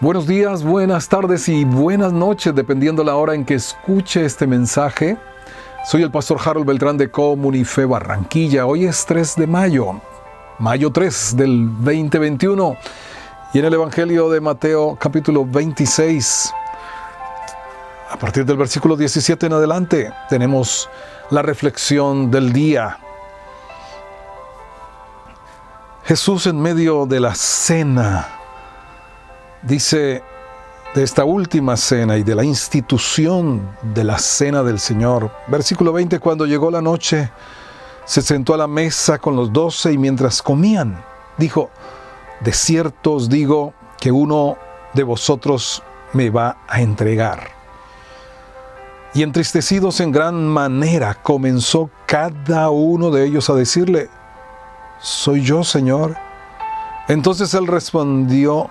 Buenos días, buenas tardes y buenas noches, dependiendo la hora en que escuche este mensaje. Soy el pastor Harold Beltrán de Comunife Barranquilla. Hoy es 3 de mayo, mayo 3 del 2021. Y en el Evangelio de Mateo capítulo 26, a partir del versículo 17 en adelante, tenemos la reflexión del día. Jesús en medio de la cena dice de esta última cena y de la institución de la cena del Señor. Versículo 20, cuando llegó la noche, se sentó a la mesa con los doce y mientras comían, dijo, de cierto os digo que uno de vosotros me va a entregar. Y entristecidos en gran manera, comenzó cada uno de ellos a decirle, ¿soy yo, Señor? Entonces él respondió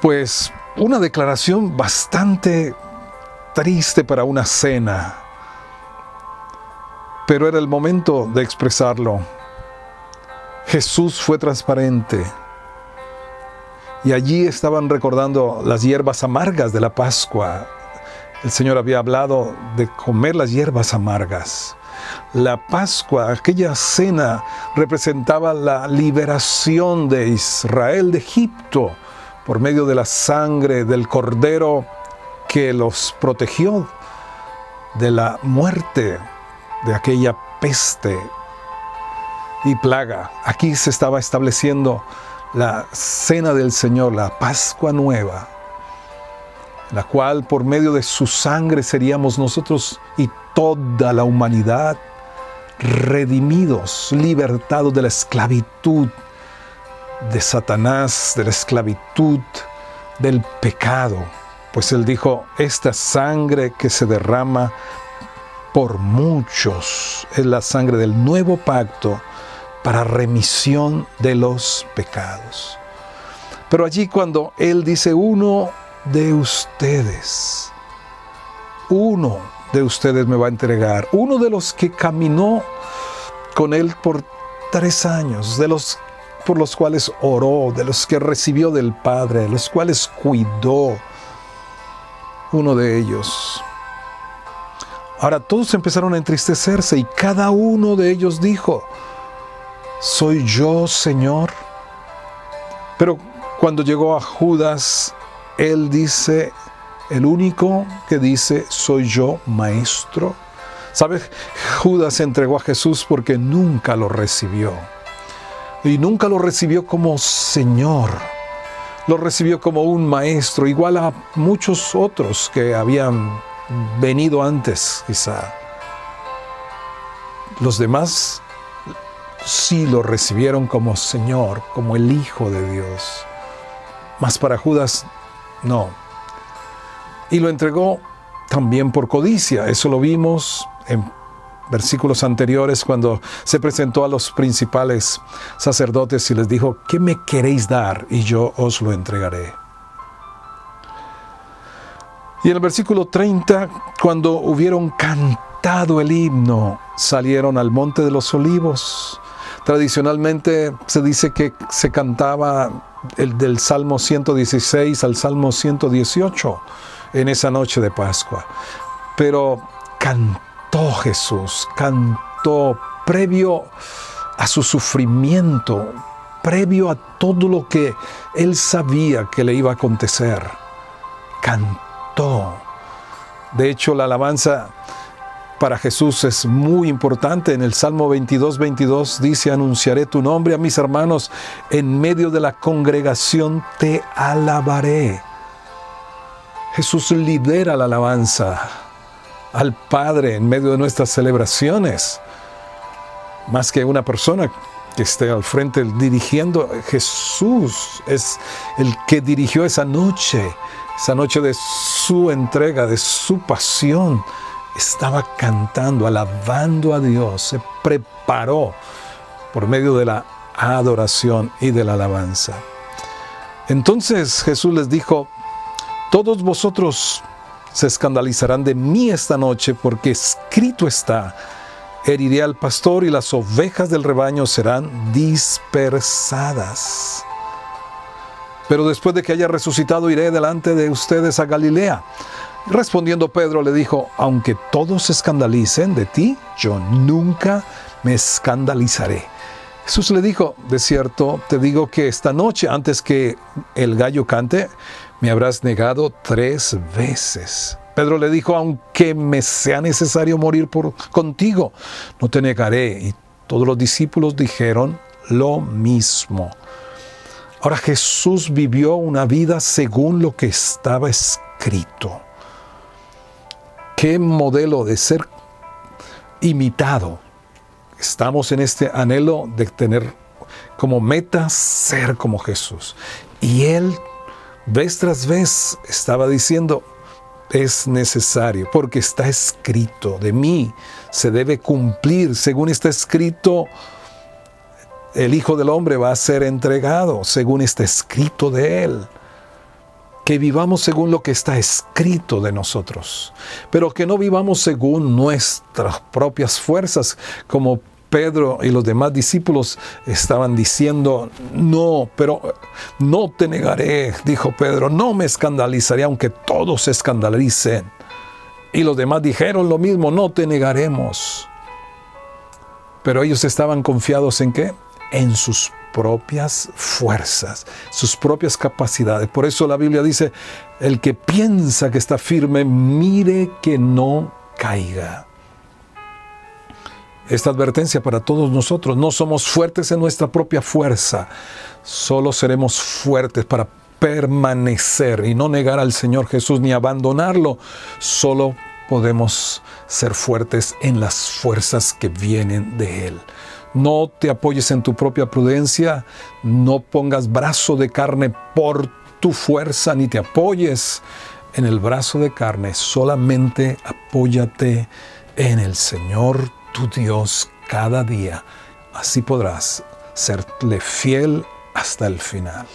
Pues una declaración bastante triste para una cena, pero era el momento de expresarlo. Jesús fue transparente y allí estaban recordando las hierbas amargas de la Pascua. El Señor había hablado de comer las hierbas amargas. La Pascua, aquella cena, representaba la liberación de Israel de Egipto por medio de la sangre del cordero que los protegió de la muerte de aquella peste y plaga. Aquí se estaba estableciendo la cena del Señor, la Pascua nueva, la cual por medio de su sangre seríamos nosotros y toda la humanidad redimidos, libertados de la esclavitud de Satanás, de la esclavitud, del pecado. Pues él dijo, esta sangre que se derrama por muchos es la sangre del nuevo pacto para remisión de los pecados. Pero allí cuando él dice, uno de ustedes, uno de ustedes me va a entregar, uno de los que caminó con él por tres años, de los por los cuales oró, de los que recibió del Padre, de los cuales cuidó, uno de ellos. Ahora todos empezaron a entristecerse y cada uno de ellos dijo, ¿soy yo, Señor? Pero cuando llegó a Judas, él dice, el único que dice, soy yo, Maestro. ¿Sabes? Judas entregó a Jesús porque nunca lo recibió y nunca lo recibió como Señor. Lo recibió como un maestro, igual a muchos otros que habían venido antes, quizá. Los demás sí lo recibieron como Señor, como el Hijo de Dios. Mas para Judas, no. Y lo entregó también por codicia. Eso lo vimos en versículos anteriores cuando se presentó a los principales sacerdotes y les dijo, ¿qué me queréis dar? Y yo os lo entregaré. Y en el versículo 30, cuando hubieron cantado el himno, salieron al monte de los olivos. Tradicionalmente se dice que se cantaba el del Salmo 116 al Salmo 118 en esa noche de Pascua. Pero cantó cantó Jesús, cantó previo a su sufrimiento, previo a todo lo que él sabía que le iba a acontecer. Cantó. De hecho, la alabanza para Jesús es muy importante. En el Salmo 22, 22 dice, anunciaré tu nombre a mis hermanos, en medio de la congregación te alabaré. Jesús lidera la alabanza al Padre en medio de nuestras celebraciones, más que una persona que esté al frente dirigiendo. Jesús es el que dirigió esa noche, esa noche de su entrega, de su pasión. Estaba cantando, alabando a Dios, se preparó por medio de la adoración y de la alabanza. Entonces Jesús les dijo, todos vosotros se escandalizarán de mí esta noche porque escrito está, heriré al pastor y las ovejas del rebaño serán dispersadas. Pero después de que haya resucitado iré delante de ustedes a Galilea. Respondiendo Pedro le dijo, aunque todos se escandalicen de ti, yo nunca me escandalizaré. Jesús le dijo, de cierto, te digo que esta noche, antes que el gallo cante, me habrás negado tres veces. Pedro le dijo, aunque me sea necesario morir por contigo, no te negaré. Y todos los discípulos dijeron lo mismo. Ahora Jesús vivió una vida según lo que estaba escrito. Qué modelo de ser imitado. Estamos en este anhelo de tener como meta ser como Jesús. Y Él vez tras vez estaba diciendo, es necesario, porque está escrito, de mí se debe cumplir, según está escrito, el Hijo del Hombre va a ser entregado, según está escrito de Él. Que vivamos según lo que está escrito de nosotros, pero que no vivamos según nuestras propias fuerzas, como Pedro y los demás discípulos estaban diciendo, no, pero no te negaré, dijo Pedro, no me escandalizaré aunque todos se escandalicen. Y los demás dijeron lo mismo, no te negaremos. Pero ellos estaban confiados en qué? En sus propias fuerzas, sus propias capacidades. Por eso la Biblia dice, el que piensa que está firme, mire que no caiga esta advertencia para todos nosotros. No somos fuertes en nuestra propia fuerza, solo seremos fuertes para permanecer y no negar al Señor Jesús ni abandonarlo. Solo podemos ser fuertes en las fuerzas que vienen de Él. No te apoyes en tu propia prudencia, no pongas brazo de carne por tu fuerza, ni te apoyes en el brazo de carne, solamente apóyate en el Señor tu Dios cada día. Así podrás serle fiel hasta el final.